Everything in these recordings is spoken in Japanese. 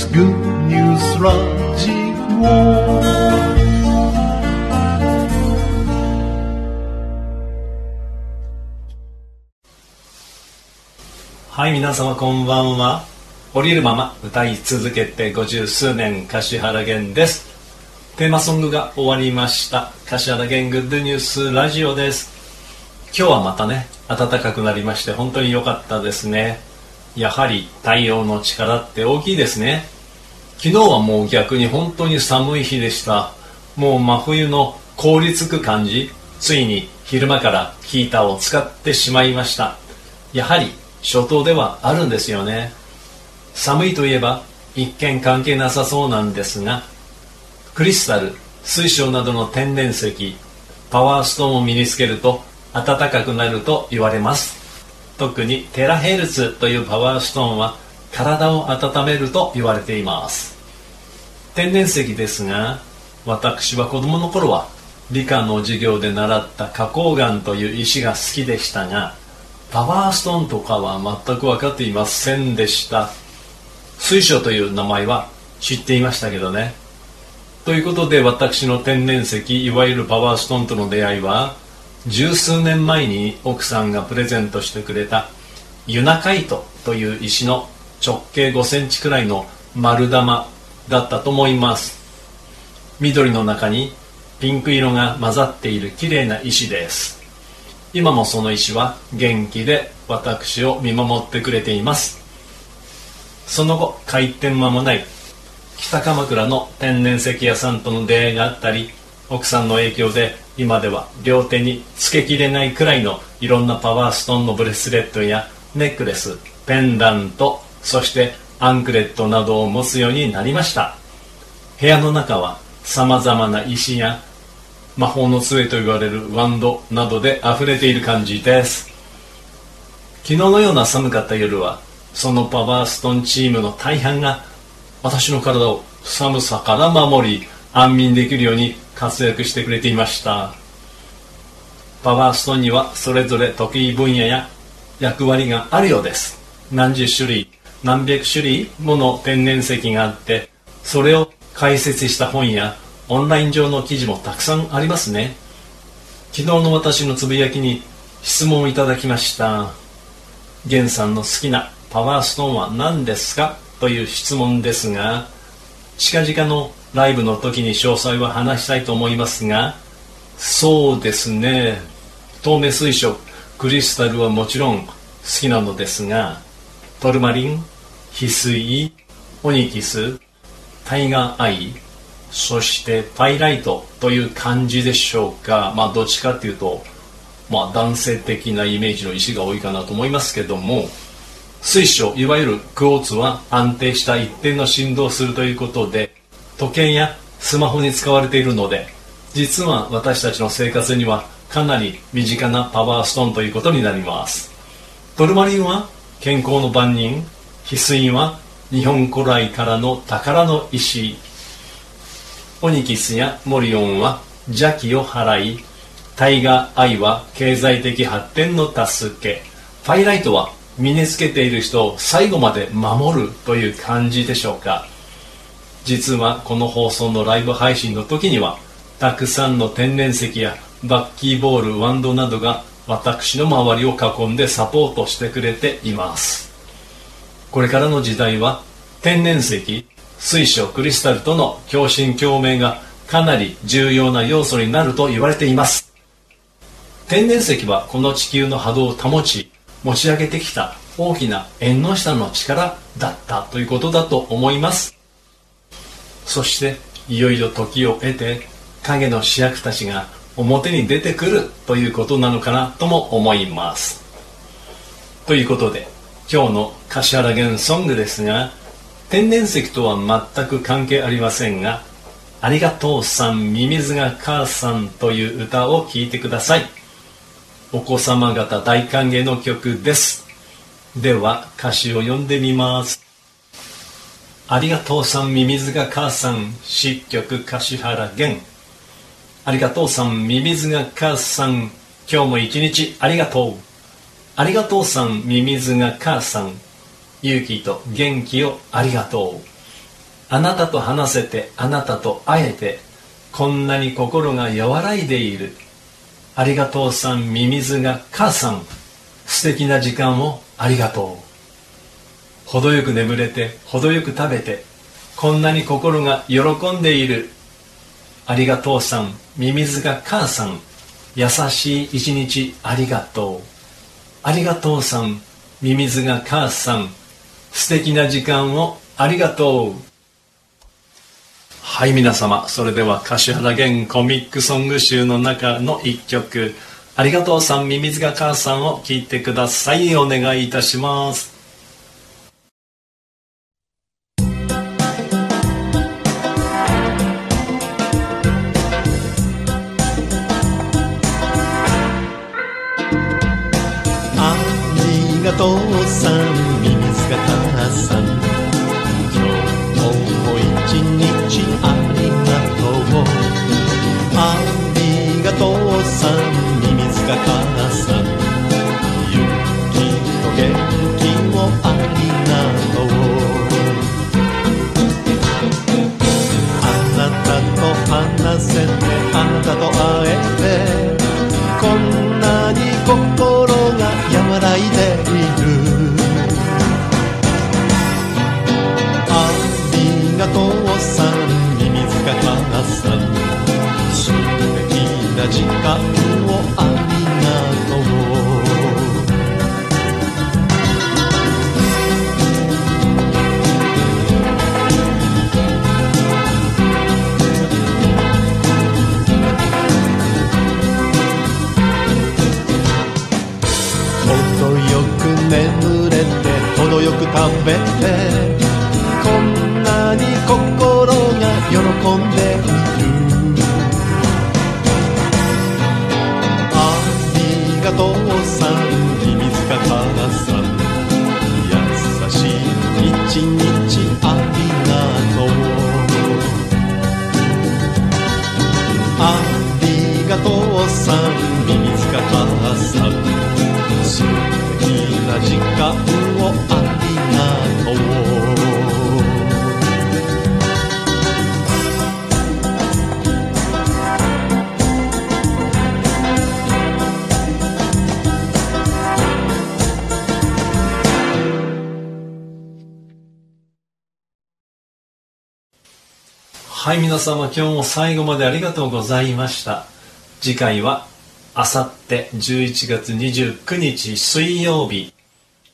It's Good News Radio はい、皆様こんばんは。降りるまま歌い続けて五十数年、柏原源です。テーマソングが終わりました。柏原源グッドニュースラジオです。今日はまたね、暖かくなりまして本当に良かったですね。やはり太陽の力って大きいですね。昨日はもう逆に本当に寒い日でした。もう真冬の凍りつく感じ、ついに昼間からヒーターを使ってしまいました。やはり初冬ではあるんですよね。寒いといえば一見関係なさそうなんですが、クリスタル、水晶などの天然石、パワーストーンを身につけると暖かくなると言われます。特にテラヘルツというパワーストーンは体を温めると言われています。天然石ですが、私は子供の頃は理科の授業で習った花崗岩という石が好きでしたが、パワーストーンとかは全く分かっていませんでした。水晶という名前は知っていましたけどね。ということで私の天然石、いわゆるパワーストーンとの出会いは、十数年前に奥さんがプレゼントしてくれたユナカイトという石の直径5センチくらいの丸玉だったと思います。緑の中にピンク色が混ざっている綺麗な石です。今もその石は元気で私を見守ってくれています。その後、開店間もない北鎌倉の天然石屋さんとの出会いがあったり奥さんの影響で今では両手につけきれないくらいのいろんなパワーストーンのブレスレットやネックレスペンダントそしてアンクレットなどを持つようになりました。部屋の中はさまざまな石や魔法の杖と言われるワンドなどで溢れている感じです。昨日のような寒かった夜はそのパワーストーンチームの大半が私の体を寒さから守り安眠できるように活躍してくれていました。パワーストーンにはそれぞれ得意分野や役割があるようです。何十種類何百種類もの天然石があってそれを解説した本やオンライン上の記事もたくさんありますね。昨日の私のつぶやきに質問をいただきました。源さんの好きなパワーストーンは何ですか？という質問ですが近々のライブの時に詳細は話したいと思いますがそうですね。透明水晶クリスタルはもちろん好きなのですがトルマリン翡翠オニキスタイガーアイそしてパイライトという感じでしょうか。まあどっちかっていうとまあ男性的なイメージの石が多いかなと思いますけども水晶いわゆるクォーツは安定した一定の振動をするということで時計やスマホに使われているので実は私たちの生活にはかなり身近なパワーストーンということになります。トルマリンは健康の番人翡翠は日本古来からの宝の石。オニキスやモリオンは邪気を払いタイガーアイは経済的発展の助け。ファイライトは身につけている人を最後まで守るという感じでしょうか。実はこの放送のライブ配信の時にはたくさんの天然石やバッキーボールワンドなどが私の周りを囲んでサポートしてくれています。これからの時代は天然石水晶クリスタルとの共振共鳴がかなり重要な要素になると言われています。天然石はこの地球の波動を保ち持ち上げてきた大きな縁の下の力だったということだと思います。そしていよいよ時を経て影の主役たちが表に出てくるということなのかなとも思います。ということで今日の柏原源ソングですが天然石とは全く関係ありませんが「ありがとうさんミミズが母さん」という歌を聴いてください。お子様方大歓迎の曲です。では歌詞を読んでみます。ありがとうさんミミズが母さん詩曲柏原源ありがとうさんミミズが母さん今日も一日ありがとう。ありがとうさんミミズが母さん勇気と元気をありがとう。あなたと話せてあなたと会えてこんなに心が和らいでいる。ありがとうさんミミズが母さん素敵な時間をありがとう。程よく眠れて程よく食べてこんなに心が喜んでいる。ありがとうさんミミズが母さん優しい一日ありがとう。ありがとうさんミミズが母さん素敵な時間をありがとう。はい皆様それでは柏原源コミックソング集の中の一曲「ありがとうさんミミズが母さん」を聴いてください。お願いいたします。りが時間をありがとう程よく眠れて程よく食べてこんなに心が喜んでいるが父さん。ミミズが母さん優しい。一日はい皆様今日も最後までありがとうございました。次回はあさって11月29日水曜日。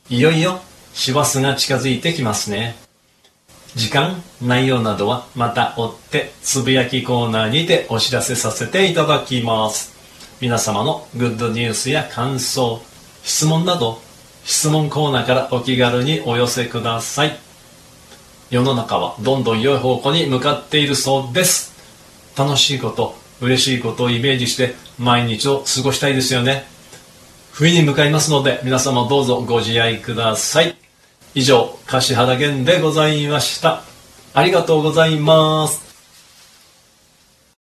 いよいよ師走が近づいてきますね。時間内容などはまた追ってつぶやきコーナーにてお知らせさせていただきます。皆様のグッドニュースや感想質問など質問コーナーからお気軽にお寄せください。世の中はどんどん良い方向に向かっているそうです。楽しいこと嬉しいことをイメージして毎日を過ごしたいですよね。冬に向かいますので皆様どうぞご自愛ください。以上柏原源でございました。ありがとうございます。